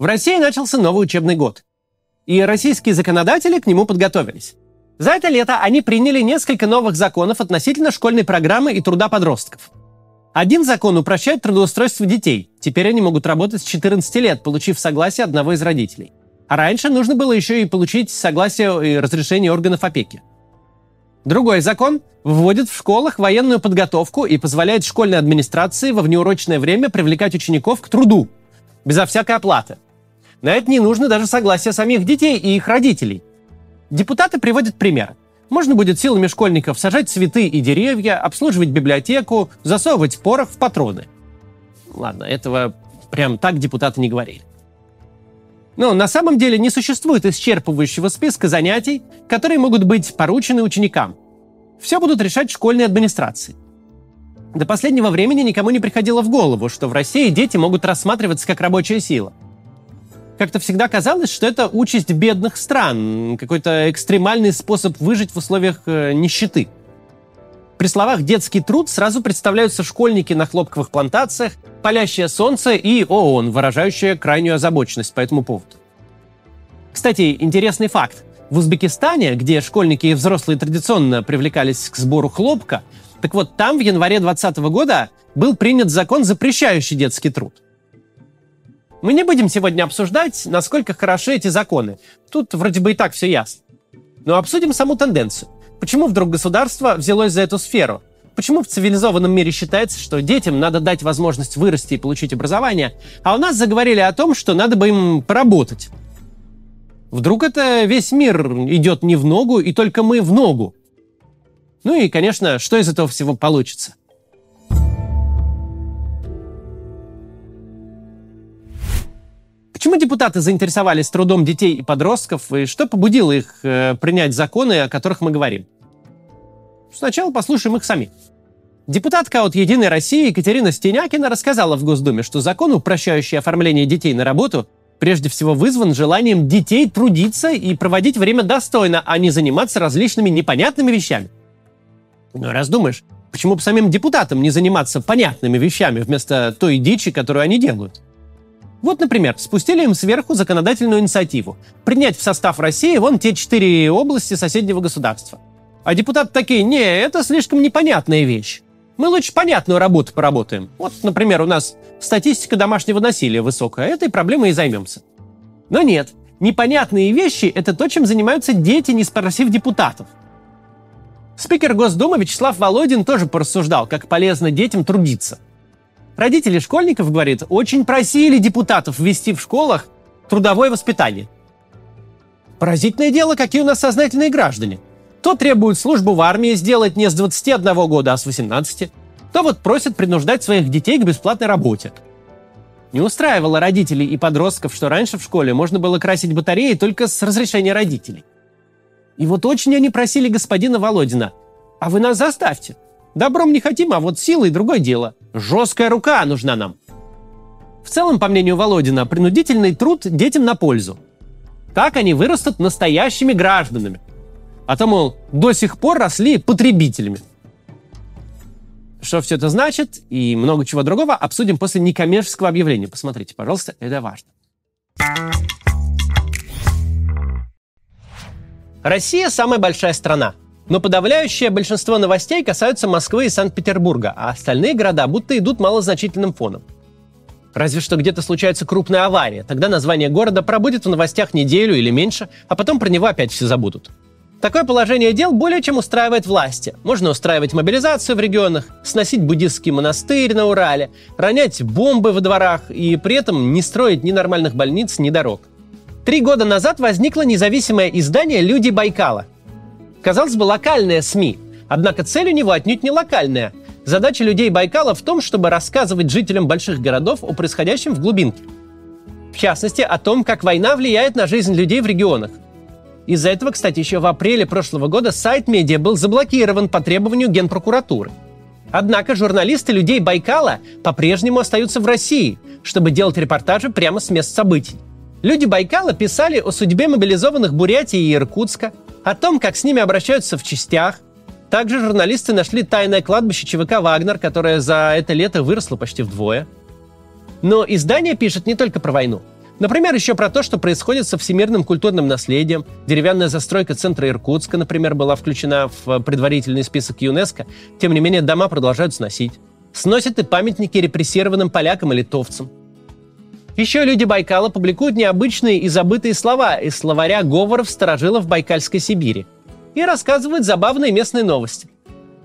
В России начался новый учебный год. И российские законодатели к нему подготовились. За это лето они приняли несколько новых законов относительно школьной программы и труда подростков. Один закон упрощает трудоустройство детей. Теперь они могут работать с 14 лет, получив согласие одного из родителей. А раньше нужно было еще и получить согласие и разрешение органов опеки. Другой закон вводит в школах военную подготовку и позволяет школьной администрации во внеурочное время привлекать учеников к труду, безо всякой оплаты. На это не нужно даже согласия самих детей и их родителей. Депутаты приводят пример. Можно будет силами школьников сажать цветы и деревья, обслуживать библиотеку, засовывать порох в патроны. Ладно, этого прям так депутаты не говорили. Но на самом деле не существует исчерпывающего списка занятий, которые могут быть поручены ученикам. Все будут решать школьные администрации. До последнего времени никому не приходило в голову, что в России дети могут рассматриваться как рабочая сила – как-то всегда казалось, что это участь бедных стран, какой-то экстремальный способ выжить в условиях э, нищеты. При словах «детский труд» сразу представляются школьники на хлопковых плантациях, палящее солнце и ООН, выражающая крайнюю озабоченность по этому поводу. Кстати, интересный факт. В Узбекистане, где школьники и взрослые традиционно привлекались к сбору хлопка, так вот там в январе 2020 года был принят закон, запрещающий детский труд. Мы не будем сегодня обсуждать, насколько хороши эти законы. Тут вроде бы и так все ясно. Но обсудим саму тенденцию. Почему вдруг государство взялось за эту сферу? Почему в цивилизованном мире считается, что детям надо дать возможность вырасти и получить образование, а у нас заговорили о том, что надо бы им поработать? Вдруг это весь мир идет не в ногу, и только мы в ногу? Ну и, конечно, что из этого всего получится? Почему депутаты заинтересовались трудом детей и подростков, и что побудило их э, принять законы, о которых мы говорим? Сначала послушаем их сами. Депутатка от «Единой России» Екатерина Стенякина рассказала в Госдуме, что закон, упрощающий оформление детей на работу, прежде всего вызван желанием детей трудиться и проводить время достойно, а не заниматься различными непонятными вещами. Ну, раз думаешь, почему бы самим депутатам не заниматься понятными вещами вместо той дичи, которую они делают? Вот, например, спустили им сверху законодательную инициативу – принять в состав России вон те четыре области соседнего государства. А депутаты такие, не, это слишком непонятная вещь. Мы лучше понятную работу поработаем. Вот, например, у нас статистика домашнего насилия высокая, этой проблемой и займемся. Но нет, непонятные вещи – это то, чем занимаются дети, не спросив депутатов. Спикер Госдумы Вячеслав Володин тоже порассуждал, как полезно детям трудиться – Родители школьников, говорит, очень просили депутатов ввести в школах трудовое воспитание. Поразительное дело, какие у нас сознательные граждане. То требуют службу в армии сделать не с 21 года, а с 18, то вот просят принуждать своих детей к бесплатной работе. Не устраивало родителей и подростков, что раньше в школе можно было красить батареи только с разрешения родителей. И вот очень они просили господина Володина, а вы нас заставьте. Добром не хотим, а вот силой другое дело. Жесткая рука нужна нам. В целом, по мнению Володина, принудительный труд детям на пользу. Так они вырастут настоящими гражданами. А то, мол, до сих пор росли потребителями. Что все это значит и много чего другого обсудим после некоммерческого объявления. Посмотрите, пожалуйста, это важно. Россия самая большая страна – но подавляющее большинство новостей касаются Москвы и Санкт-Петербурга, а остальные города будто идут малозначительным фоном. Разве что где-то случается крупная авария, тогда название города пробудет в новостях неделю или меньше, а потом про него опять все забудут. Такое положение дел более чем устраивает власти. Можно устраивать мобилизацию в регионах, сносить буддистский монастырь на Урале, ронять бомбы во дворах и при этом не строить ни нормальных больниц, ни дорог. Три года назад возникло независимое издание «Люди Байкала», Казалось бы, локальная СМИ. Однако цель у него отнюдь не локальная. Задача людей Байкала в том, чтобы рассказывать жителям больших городов о происходящем в глубинке. В частности, о том, как война влияет на жизнь людей в регионах. Из-за этого, кстати, еще в апреле прошлого года сайт медиа был заблокирован по требованию Генпрокуратуры. Однако журналисты людей Байкала по-прежнему остаются в России, чтобы делать репортажи прямо с мест событий. Люди Байкала писали о судьбе мобилизованных Бурятии и Иркутска – о том, как с ними обращаются в частях. Также журналисты нашли тайное кладбище ЧВК «Вагнер», которое за это лето выросло почти вдвое. Но издание пишет не только про войну. Например, еще про то, что происходит со всемирным культурным наследием. Деревянная застройка центра Иркутска, например, была включена в предварительный список ЮНЕСКо. Тем не менее, дома продолжают сносить. Сносят и памятники репрессированным полякам и литовцам. Еще люди Байкала публикуют необычные и забытые слова из словаря говоров старожилов Байкальской Сибири и рассказывают забавные местные новости.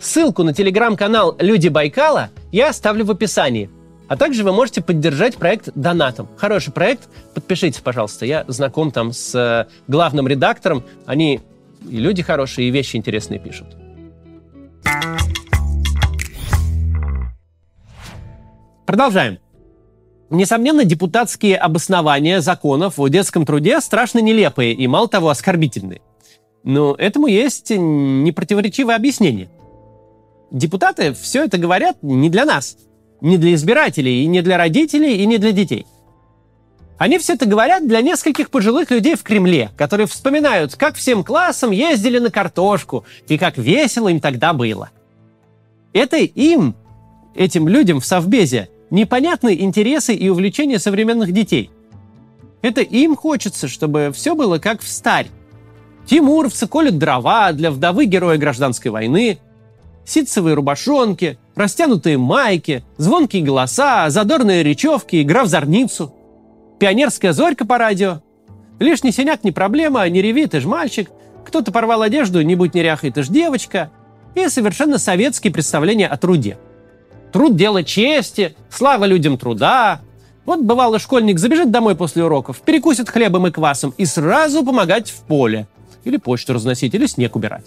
Ссылку на телеграм-канал «Люди Байкала» я оставлю в описании – а также вы можете поддержать проект донатом. Хороший проект, подпишитесь, пожалуйста. Я знаком там с э, главным редактором. Они и люди хорошие, и вещи интересные пишут. Продолжаем. Несомненно, депутатские обоснования законов о детском труде страшно нелепые и, мало того, оскорбительные. Но этому есть непротиворечивое объяснение. Депутаты все это говорят не для нас – не для избирателей, и не для родителей, и не для детей. Они все это говорят для нескольких пожилых людей в Кремле, которые вспоминают, как всем классом ездили на картошку и как весело им тогда было. Это им, этим людям в Совбезе, непонятны интересы и увлечения современных детей. Это им хочется, чтобы все было как в старь. Тимуровцы колют дрова для вдовы героя гражданской войны, ситцевые рубашонки, растянутые майки, звонкие голоса, задорные речевки, игра в зорницу. Пионерская зорька по радио. Лишний синяк не проблема, не реви, ты ж мальчик. Кто-то порвал одежду, не будь неряхой, ты ж девочка. И совершенно советские представления о труде. Труд – дело чести, слава людям труда. Вот бывало школьник забежит домой после уроков, перекусит хлебом и квасом и сразу помогать в поле. Или почту разносить, или снег убирать.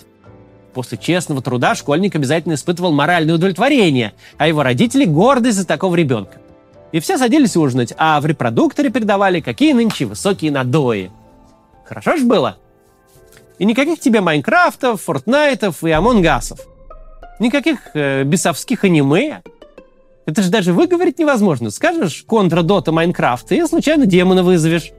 После честного труда школьник обязательно испытывал моральное удовлетворение, а его родители – гордость за такого ребенка. И все садились ужинать, а в репродукторе передавали, какие нынче высокие надои. Хорошо ж было? И никаких тебе Майнкрафтов, Фортнайтов и Амонгасов. Никаких э, бесовских аниме. Это же даже выговорить невозможно. Скажешь контра Дота Майнкрафт, и случайно демона вызовешь.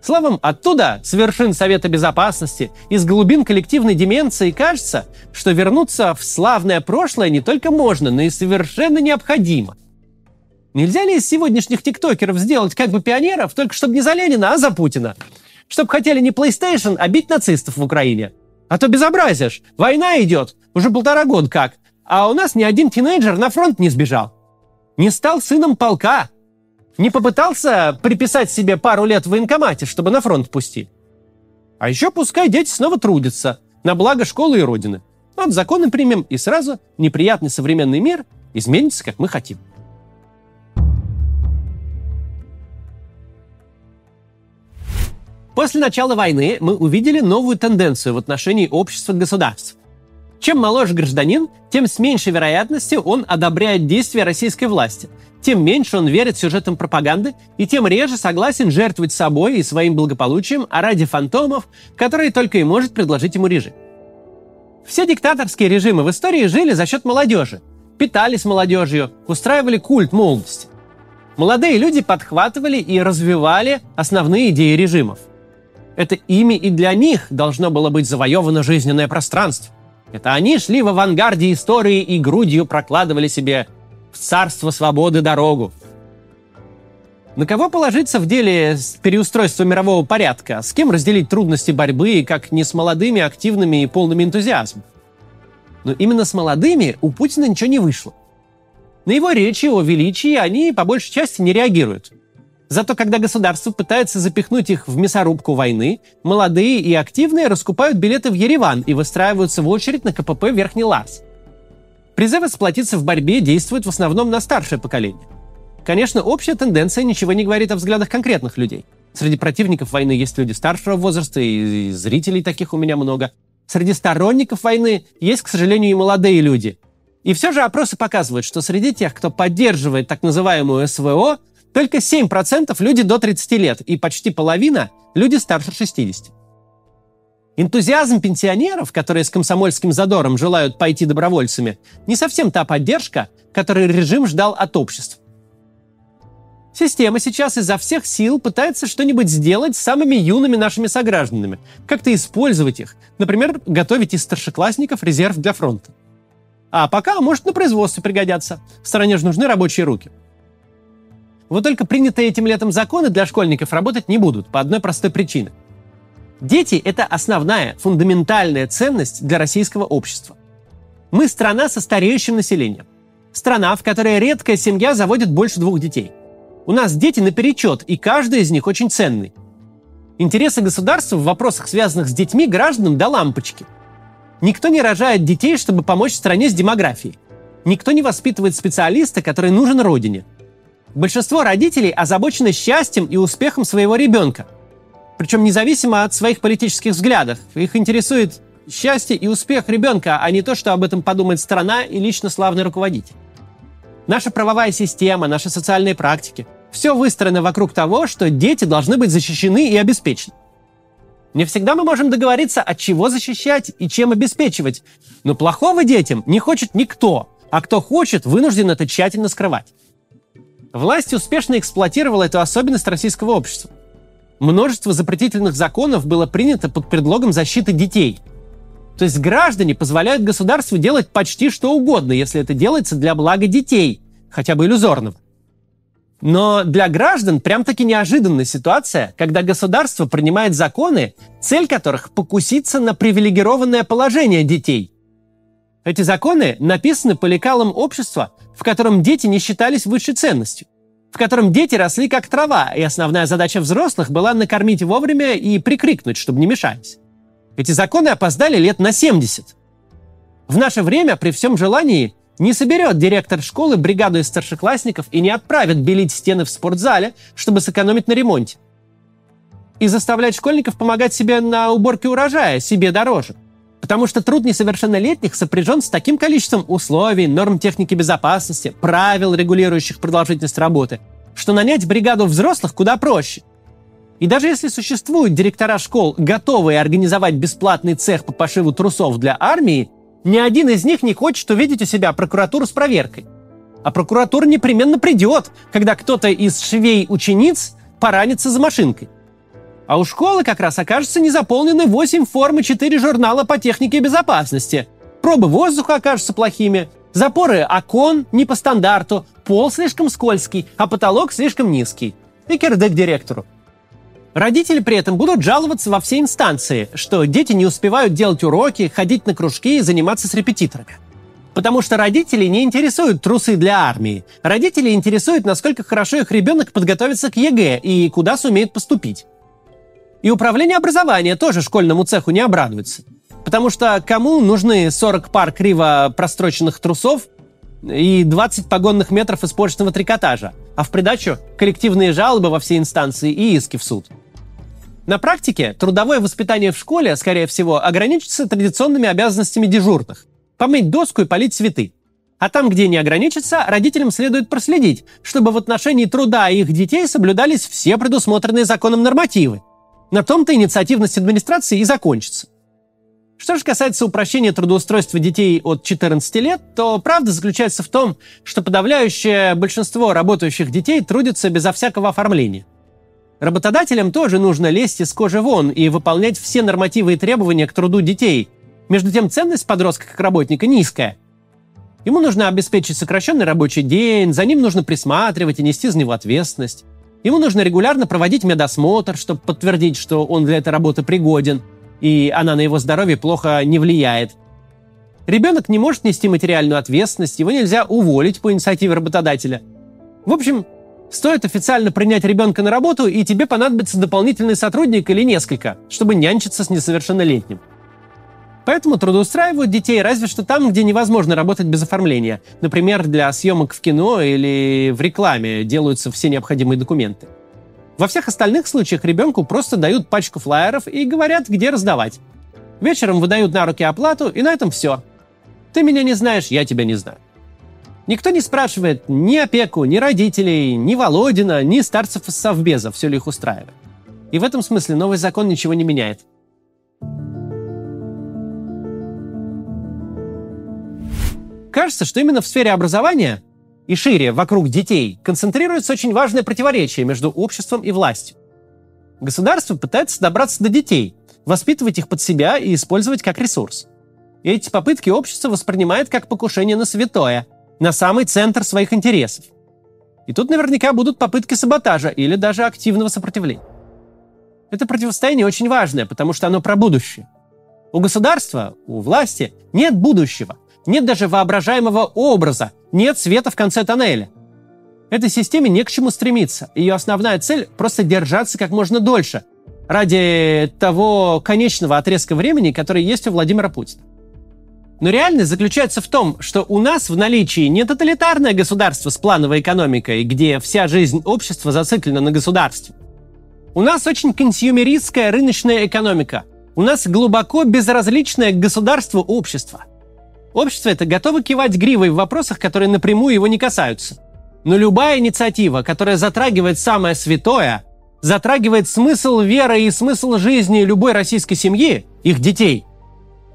Словом, оттуда, с вершин Совета Безопасности, из глубин коллективной деменции, кажется, что вернуться в славное прошлое не только можно, но и совершенно необходимо. Нельзя ли из сегодняшних тиктокеров сделать как бы пионеров, только чтобы не за Ленина, а за Путина? Чтобы хотели не PlayStation, а бить нацистов в Украине. А то безобразие ж. Война идет. Уже полтора года как. А у нас ни один тинейджер на фронт не сбежал. Не стал сыном полка. Не попытался приписать себе пару лет в военкомате, чтобы на фронт пустить? А еще пускай дети снова трудятся на благо школы и родины. Вот законы примем, и сразу неприятный современный мир изменится, как мы хотим. После начала войны мы увидели новую тенденцию в отношении общества государств. Чем моложе гражданин, тем с меньшей вероятностью он одобряет действия российской власти, тем меньше он верит сюжетам пропаганды и тем реже согласен жертвовать собой и своим благополучием ради фантомов, которые только и может предложить ему режим. Все диктаторские режимы в истории жили за счет молодежи, питались молодежью, устраивали культ молодости. Молодые люди подхватывали и развивали основные идеи режимов. Это ими и для них должно было быть завоевано жизненное пространство. Это они шли в авангарде истории и грудью прокладывали себе в царство свободы дорогу. На кого положиться в деле переустройства мирового порядка? С кем разделить трудности борьбы, как не с молодыми, активными и полными энтузиазма? Но именно с молодыми у Путина ничего не вышло. На его речи о величии они по большей части не реагируют. Зато когда государство пытается запихнуть их в мясорубку войны, молодые и активные раскупают билеты в Ереван и выстраиваются в очередь на КПП Верхний Ларс. Призывы сплотиться в борьбе действуют в основном на старшее поколение. Конечно, общая тенденция ничего не говорит о взглядах конкретных людей. Среди противников войны есть люди старшего возраста, и зрителей таких у меня много. Среди сторонников войны есть, к сожалению, и молодые люди. И все же опросы показывают, что среди тех, кто поддерживает так называемую СВО, только 7% люди до 30 лет, и почти половина – люди старше 60. Энтузиазм пенсионеров, которые с комсомольским задором желают пойти добровольцами, не совсем та поддержка, которую режим ждал от общества. Система сейчас изо всех сил пытается что-нибудь сделать с самыми юными нашими согражданами, как-то использовать их, например, готовить из старшеклассников резерв для фронта. А пока, может, на производстве пригодятся. В стране же нужны рабочие руки. Вот только принятые этим летом законы для школьников работать не будут по одной простой причине. Дети – это основная, фундаментальная ценность для российского общества. Мы страна со стареющим населением. Страна, в которой редкая семья заводит больше двух детей. У нас дети наперечет, и каждый из них очень ценный. Интересы государства в вопросах, связанных с детьми, гражданам до лампочки. Никто не рожает детей, чтобы помочь стране с демографией. Никто не воспитывает специалиста, который нужен родине – Большинство родителей озабочены счастьем и успехом своего ребенка. Причем независимо от своих политических взглядов. Их интересует счастье и успех ребенка, а не то, что об этом подумает страна и лично славный руководитель. Наша правовая система, наши социальные практики – все выстроено вокруг того, что дети должны быть защищены и обеспечены. Не всегда мы можем договориться, от чего защищать и чем обеспечивать. Но плохого детям не хочет никто, а кто хочет, вынужден это тщательно скрывать. Власть успешно эксплуатировала эту особенность российского общества. Множество запретительных законов было принято под предлогом защиты детей. То есть граждане позволяют государству делать почти что угодно, если это делается для блага детей, хотя бы иллюзорного. Но для граждан прям-таки неожиданная ситуация, когда государство принимает законы, цель которых покуситься на привилегированное положение детей. Эти законы написаны по лекалам общества, в котором дети не считались высшей ценностью, в котором дети росли как трава, и основная задача взрослых была накормить вовремя и прикрикнуть, чтобы не мешались. Эти законы опоздали лет на 70. В наше время при всем желании не соберет директор школы бригаду из старшеклассников и не отправит белить стены в спортзале, чтобы сэкономить на ремонте. И заставлять школьников помогать себе на уборке урожая, себе дороже – Потому что труд несовершеннолетних сопряжен с таким количеством условий, норм техники безопасности, правил, регулирующих продолжительность работы, что нанять бригаду взрослых куда проще. И даже если существуют директора школ, готовые организовать бесплатный цех по пошиву трусов для армии, ни один из них не хочет увидеть у себя прокуратуру с проверкой. А прокуратура непременно придет, когда кто-то из швей-учениц поранится за машинкой. А у школы как раз окажется не заполнены 8 форм и 4 журнала по технике безопасности. Пробы воздуха окажутся плохими, запоры окон не по стандарту, пол слишком скользкий, а потолок слишком низкий. И кирдык директору. Родители при этом будут жаловаться во все инстанции, что дети не успевают делать уроки, ходить на кружки и заниматься с репетиторами. Потому что родители не интересуют трусы для армии. Родители интересуют, насколько хорошо их ребенок подготовится к ЕГЭ и куда сумеет поступить. И управление образования тоже школьному цеху не обрадуется. Потому что кому нужны 40 пар криво простроченных трусов и 20 погонных метров испорченного трикотажа, а в придачу коллективные жалобы во все инстанции и иски в суд. На практике трудовое воспитание в школе, скорее всего, ограничится традиционными обязанностями дежурных – помыть доску и полить цветы. А там, где не ограничится, родителям следует проследить, чтобы в отношении труда их детей соблюдались все предусмотренные законом нормативы, на том-то инициативность администрации и закончится. Что же касается упрощения трудоустройства детей от 14 лет, то правда заключается в том, что подавляющее большинство работающих детей трудятся безо всякого оформления. Работодателям тоже нужно лезть из кожи вон и выполнять все нормативы и требования к труду детей. Между тем ценность подростка как работника низкая. Ему нужно обеспечить сокращенный рабочий день, за ним нужно присматривать и нести за него ответственность. Ему нужно регулярно проводить медосмотр, чтобы подтвердить, что он для этой работы пригоден, и она на его здоровье плохо не влияет. Ребенок не может нести материальную ответственность, его нельзя уволить по инициативе работодателя. В общем, стоит официально принять ребенка на работу, и тебе понадобится дополнительный сотрудник или несколько, чтобы нянчиться с несовершеннолетним. Поэтому трудоустраивают детей разве что там, где невозможно работать без оформления. Например, для съемок в кино или в рекламе делаются все необходимые документы. Во всех остальных случаях ребенку просто дают пачку флаеров и говорят, где раздавать. Вечером выдают на руки оплату, и на этом все. Ты меня не знаешь, я тебя не знаю. Никто не спрашивает ни опеку, ни родителей, ни Володина, ни старцев из Совбеза, все ли их устраивает. И в этом смысле новый закон ничего не меняет. Кажется, что именно в сфере образования и шире вокруг детей концентрируется очень важное противоречие между обществом и властью. Государство пытается добраться до детей, воспитывать их под себя и использовать как ресурс. И эти попытки общество воспринимает как покушение на святое, на самый центр своих интересов. И тут наверняка будут попытки саботажа или даже активного сопротивления. Это противостояние очень важное, потому что оно про будущее. У государства, у власти нет будущего, нет даже воображаемого образа, нет света в конце тоннеля. Этой системе не к чему стремиться. Ее основная цель – просто держаться как можно дольше, ради того конечного отрезка времени, который есть у Владимира Путина. Но реальность заключается в том, что у нас в наличии не тоталитарное государство с плановой экономикой, где вся жизнь общества зациклена на государстве. У нас очень консюмеристская рыночная экономика. У нас глубоко безразличное к государству общество. Общество это готово кивать гривой в вопросах, которые напрямую его не касаются. Но любая инициатива, которая затрагивает самое святое, затрагивает смысл веры и смысл жизни любой российской семьи, их детей,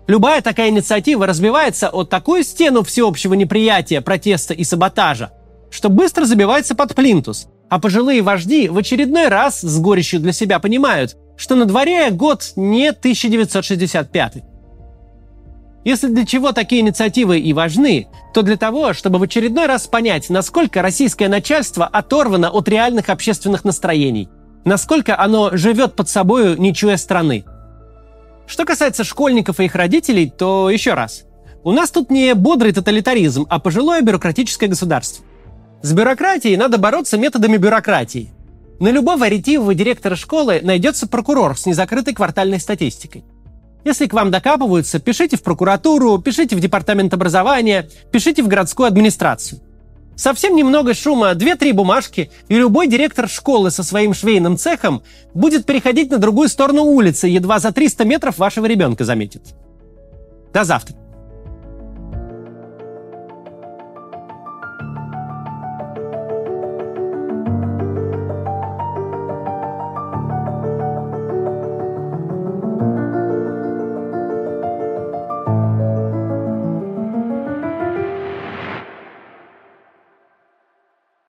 Любая такая инициатива разбивается от такую стену всеобщего неприятия, протеста и саботажа, что быстро забивается под плинтус, а пожилые вожди в очередной раз с горечью для себя понимают, что на дворе год не 1965. Если для чего такие инициативы и важны, то для того, чтобы в очередной раз понять, насколько российское начальство оторвано от реальных общественных настроений, насколько оно живет под собою, не чуя страны – что касается школьников и их родителей, то еще раз. У нас тут не бодрый тоталитаризм, а пожилое бюрократическое государство. С бюрократией надо бороться методами бюрократии. На любого ретивого директора школы найдется прокурор с незакрытой квартальной статистикой. Если к вам докапываются, пишите в прокуратуру, пишите в департамент образования, пишите в городскую администрацию. Совсем немного шума, 2-3 бумажки, и любой директор школы со своим швейным цехом будет переходить на другую сторону улицы, едва за 300 метров вашего ребенка заметит. До завтра.